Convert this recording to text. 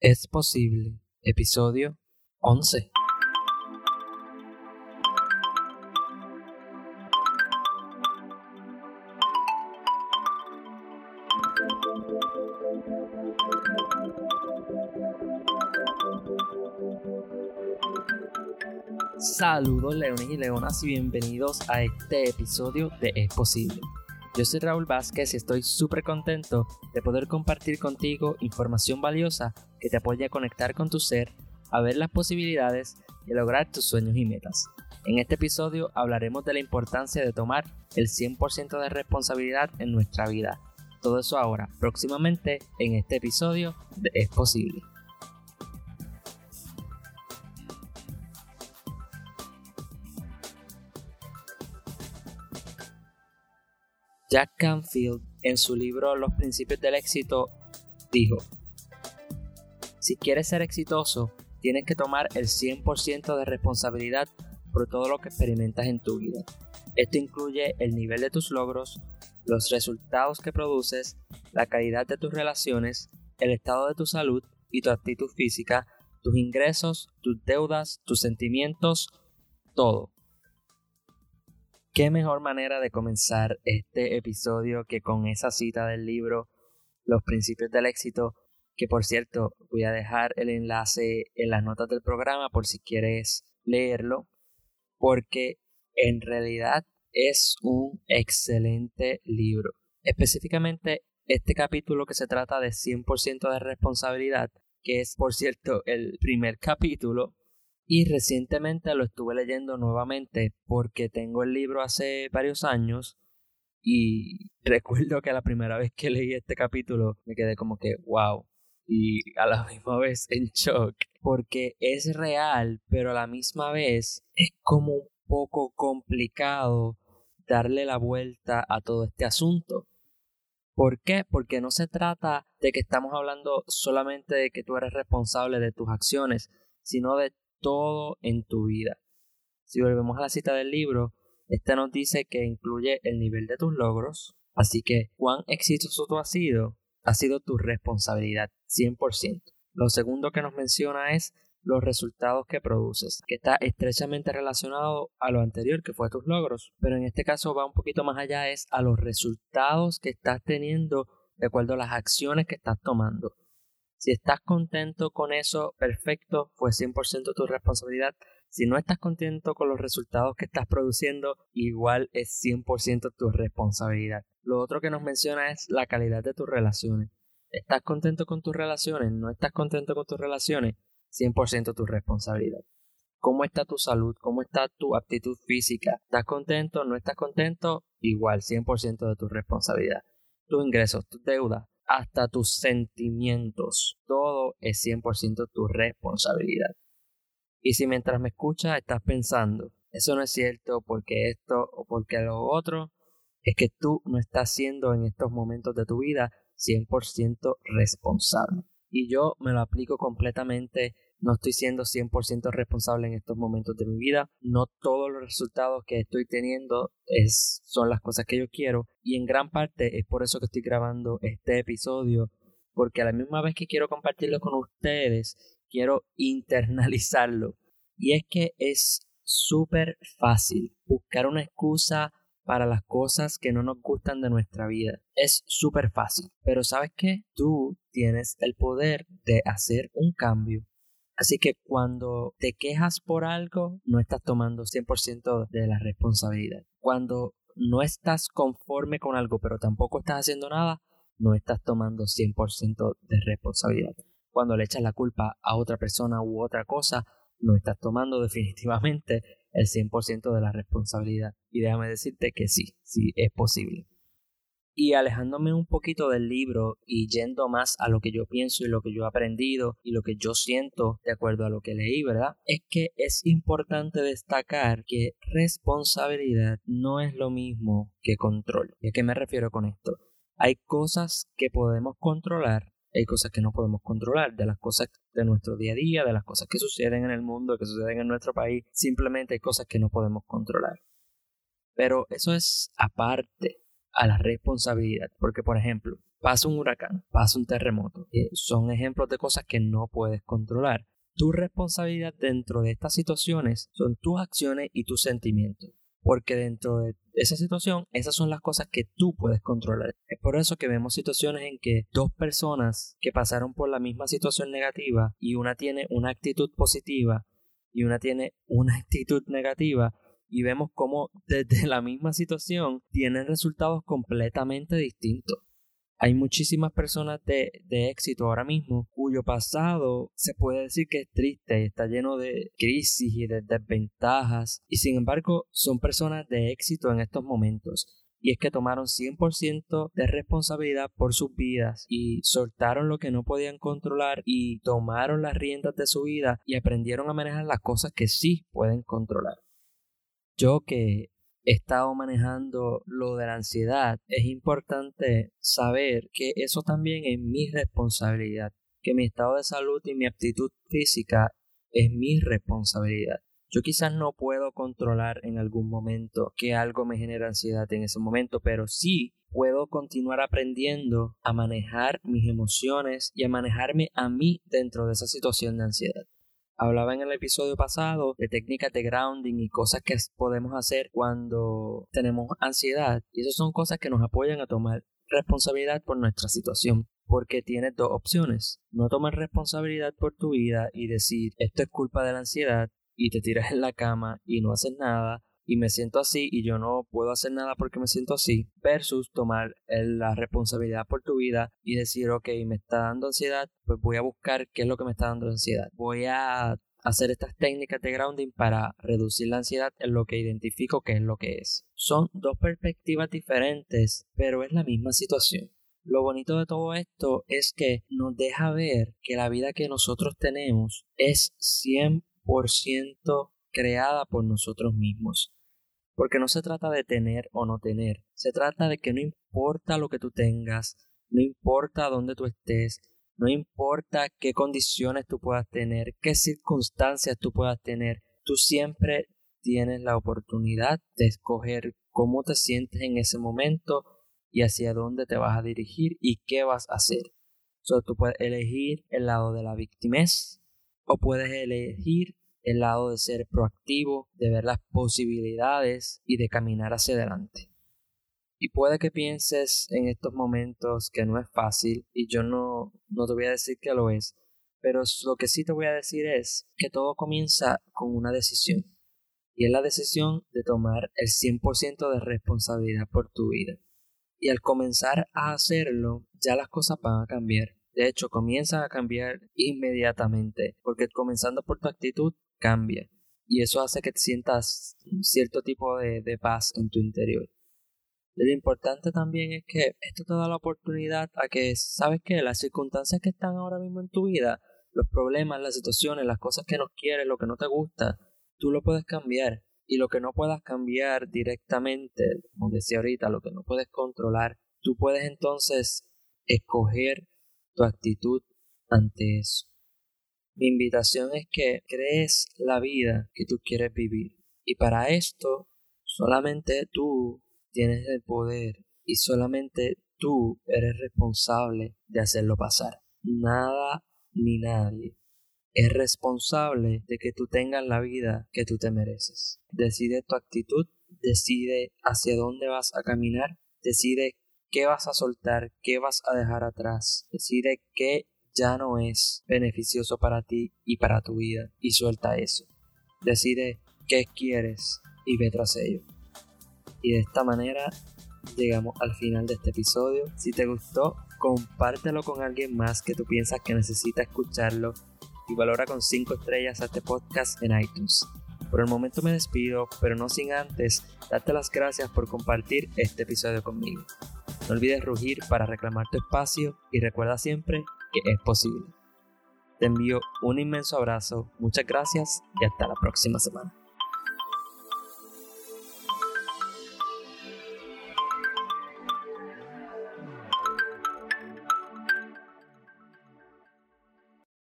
Es posible. Episodio 11. Saludos leones y leonas y bienvenidos a este episodio de Es Posible. Yo soy Raúl Vázquez y estoy súper contento de poder compartir contigo información valiosa que te apoya a conectar con tu ser, a ver las posibilidades y lograr tus sueños y metas. En este episodio hablaremos de la importancia de tomar el 100% de responsabilidad en nuestra vida. Todo eso ahora, próximamente, en este episodio de Es Posible. Jack Canfield, en su libro Los Principios del Éxito, dijo, Si quieres ser exitoso, tienes que tomar el 100% de responsabilidad por todo lo que experimentas en tu vida. Esto incluye el nivel de tus logros, los resultados que produces, la calidad de tus relaciones, el estado de tu salud y tu actitud física, tus ingresos, tus deudas, tus sentimientos, todo. ¿Qué mejor manera de comenzar este episodio que con esa cita del libro Los Principios del Éxito? Que por cierto, voy a dejar el enlace en las notas del programa por si quieres leerlo, porque en realidad es un excelente libro. Específicamente este capítulo que se trata de 100% de responsabilidad, que es por cierto el primer capítulo, y recientemente lo estuve leyendo nuevamente porque tengo el libro hace varios años y recuerdo que la primera vez que leí este capítulo me quedé como que wow y a la misma vez en shock porque es real pero a la misma vez es como un poco complicado darle la vuelta a todo este asunto. ¿Por qué? Porque no se trata de que estamos hablando solamente de que tú eres responsable de tus acciones, sino de todo en tu vida. Si volvemos a la cita del libro, esta nos dice que incluye el nivel de tus logros, así que cuán exitoso tú has sido, ha sido tu responsabilidad, 100%. Lo segundo que nos menciona es los resultados que produces, que está estrechamente relacionado a lo anterior que fue tus logros, pero en este caso va un poquito más allá, es a los resultados que estás teniendo de acuerdo a las acciones que estás tomando. Si estás contento con eso, perfecto, fue 100% tu responsabilidad. Si no estás contento con los resultados que estás produciendo, igual es 100% tu responsabilidad. Lo otro que nos menciona es la calidad de tus relaciones. ¿Estás contento con tus relaciones? ¿No estás contento con tus relaciones? 100% tu responsabilidad. ¿Cómo está tu salud? ¿Cómo está tu aptitud física? ¿Estás contento? ¿No estás contento? Igual, 100% de tu responsabilidad. Tus ingresos, tus deudas, hasta tus sentimientos. Todo es 100% tu responsabilidad. Y si mientras me escuchas estás pensando, eso no es cierto porque esto o porque lo otro, es que tú no estás siendo en estos momentos de tu vida 100% responsable. Y yo me lo aplico completamente. No estoy siendo 100% responsable en estos momentos de mi vida, no todos los resultados que estoy teniendo es, son las cosas que yo quiero. Y en gran parte es por eso que estoy grabando este episodio, porque a la misma vez que quiero compartirlo con ustedes, quiero internalizarlo. Y es que es súper fácil buscar una excusa para las cosas que no nos gustan de nuestra vida. Es súper fácil. Pero sabes qué? Tú tienes el poder de hacer un cambio Así que cuando te quejas por algo, no estás tomando 100% de la responsabilidad. Cuando no estás conforme con algo, pero tampoco estás haciendo nada, no estás tomando 100% de responsabilidad. Cuando le echas la culpa a otra persona u otra cosa, no estás tomando definitivamente el 100% de la responsabilidad. Y déjame decirte que sí, sí es posible y alejándome un poquito del libro y yendo más a lo que yo pienso y lo que yo he aprendido y lo que yo siento de acuerdo a lo que leí, ¿verdad? Es que es importante destacar que responsabilidad no es lo mismo que control. ¿Y a qué me refiero con esto? Hay cosas que podemos controlar hay cosas que no podemos controlar, de las cosas de nuestro día a día, de las cosas que suceden en el mundo, que suceden en nuestro país, simplemente hay cosas que no podemos controlar. Pero eso es aparte a la responsabilidad. Porque, por ejemplo, pasa un huracán, pasa un terremoto. son ejemplos de cosas que no puedes controlar. Tu responsabilidad dentro de estas situaciones son tus acciones y tus sentimientos. Porque dentro de esa situación, esas son las cosas que tú puedes controlar. Es por eso que vemos situaciones en que dos personas que pasaron por la misma situación negativa y una tiene una actitud positiva y una tiene una actitud negativa y vemos cómo desde la misma situación tienen resultados completamente distintos. Hay muchísimas personas de, éxito ahora mismo cuyo pasado se puede decir que es triste está lleno de crisis y de desventajas y sin embargo son personas de éxito en estos momentos y es que tomaron 100% de responsabilidad por sus vidas y soltaron lo que no podían controlar y tomaron las riendas de su vida y aprendieron a manejar las cosas que sí pueden controlar. Yo que estado manejando lo de la ansiedad, es importante saber que eso también es mi responsabilidad, que mi estado de salud y mi aptitud física es mi responsabilidad. Yo quizás no puedo controlar en algún momento que algo me genere ansiedad en ese momento, pero sí puedo continuar aprendiendo a manejar mis emociones y a manejarme a mí dentro de esa situación de ansiedad. Hablaba en el episodio pasado de técnicas de grounding y cosas que podemos hacer cuando tenemos ansiedad. Y esas son cosas que nos apoyan a tomar responsabilidad por nuestra situación porque tienes dos opciones. No tomar responsabilidad por tu vida y decir esto es culpa de la ansiedad y te tiras en la cama y no haces nada y me siento así y yo no puedo hacer nada porque me siento así, versus tomar la responsabilidad por tu vida y decir, ok, me está dando ansiedad, pues voy a buscar qué es lo que me está dando ansiedad. Voy a hacer estas técnicas de grounding para reducir la ansiedad en lo que identifico que es lo que es. Son dos perspectivas diferentes, pero es la misma situación. Lo bonito de todo esto es que nos deja ver que la vida que nosotros tenemos es 100% creada por nosotros mismos. Porque no se trata de tener o no tener, se trata de que no importa lo que tú tengas, no importa dónde tú estés, no importa qué condiciones tú puedas tener, qué circunstancias tú puedas tener, tú siempre tienes la oportunidad de escoger cómo te sientes en ese momento y hacia dónde te vas a dirigir y qué vas a hacer. So, tú puedes elegir el lado de la victimez o puedes elegir el lado de ser proactivo, de ver las posibilidades y de caminar hacia adelante. Y puede que pienses en estos momentos que no es fácil y yo no, no te voy a decir que lo es, pero lo que sí te voy a decir es que todo comienza con una decisión. Y es la decisión de tomar el 100% de responsabilidad por tu vida. Y al comenzar a hacerlo, ya las cosas van a cambiar. De hecho, comienzan a cambiar inmediatamente, porque comenzando por tu actitud, cambia. Y eso hace que te sientas cierto tipo de, de paz en tu interior. lo importante también es que esto te da la oportunidad a que, ¿sabes que Las circunstancias que están ahora mismo en tu vida, los problemas, las situaciones, las cosas que no quieres, lo que no te gusta, tú lo puedes cambiar. Y lo que no puedas cambiar directamente, como decía ahorita, lo que no puedes controlar, tú puedes entonces escoger tu actitud ante eso. Mi invitación es que crees la vida que tú quieres vivir. Y para esto, solamente tú tienes el poder y solamente tú eres responsable de hacerlo pasar. Nada ni nadie es responsable de que tú tengas la vida que tú te mereces. Decide tu actitud, decide hacia dónde vas a caminar, decide qué vas a soltar, qué vas a dejar atrás, decide qué ya no es beneficioso para ti y para tu vida y suelta eso. Decide qué quieres y ve tras ello. Y de esta manera llegamos al final de este episodio. Si te gustó, compártelo con alguien más que tú piensas que necesita escucharlo y valora con 5 estrellas a este podcast en iTunes. Por el momento me despido, pero no sin antes darte las gracias por compartir este episodio conmigo. No olvides rugir para reclamar tu espacio y recuerda siempre que es posible. Te envío un inmenso abrazo, muchas gracias y hasta la próxima semana.